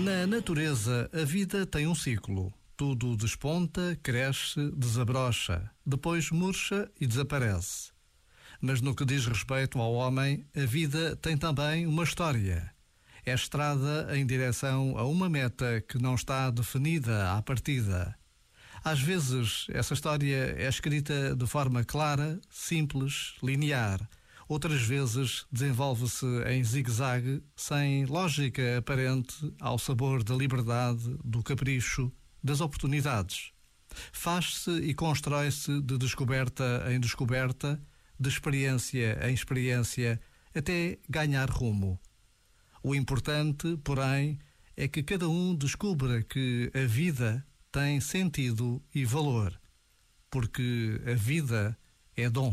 Na natureza, a vida tem um ciclo. Tudo desponta, cresce, desabrocha, depois murcha e desaparece. Mas no que diz respeito ao homem, a vida tem também uma história. É estrada em direção a uma meta que não está definida à partida. Às vezes, essa história é escrita de forma clara, simples, linear. Outras vezes desenvolve-se em zigue-zague, sem lógica aparente, ao sabor da liberdade, do capricho, das oportunidades. Faz-se e constrói-se de descoberta em descoberta, de experiência em experiência, até ganhar rumo. O importante, porém, é que cada um descubra que a vida tem sentido e valor, porque a vida é dom.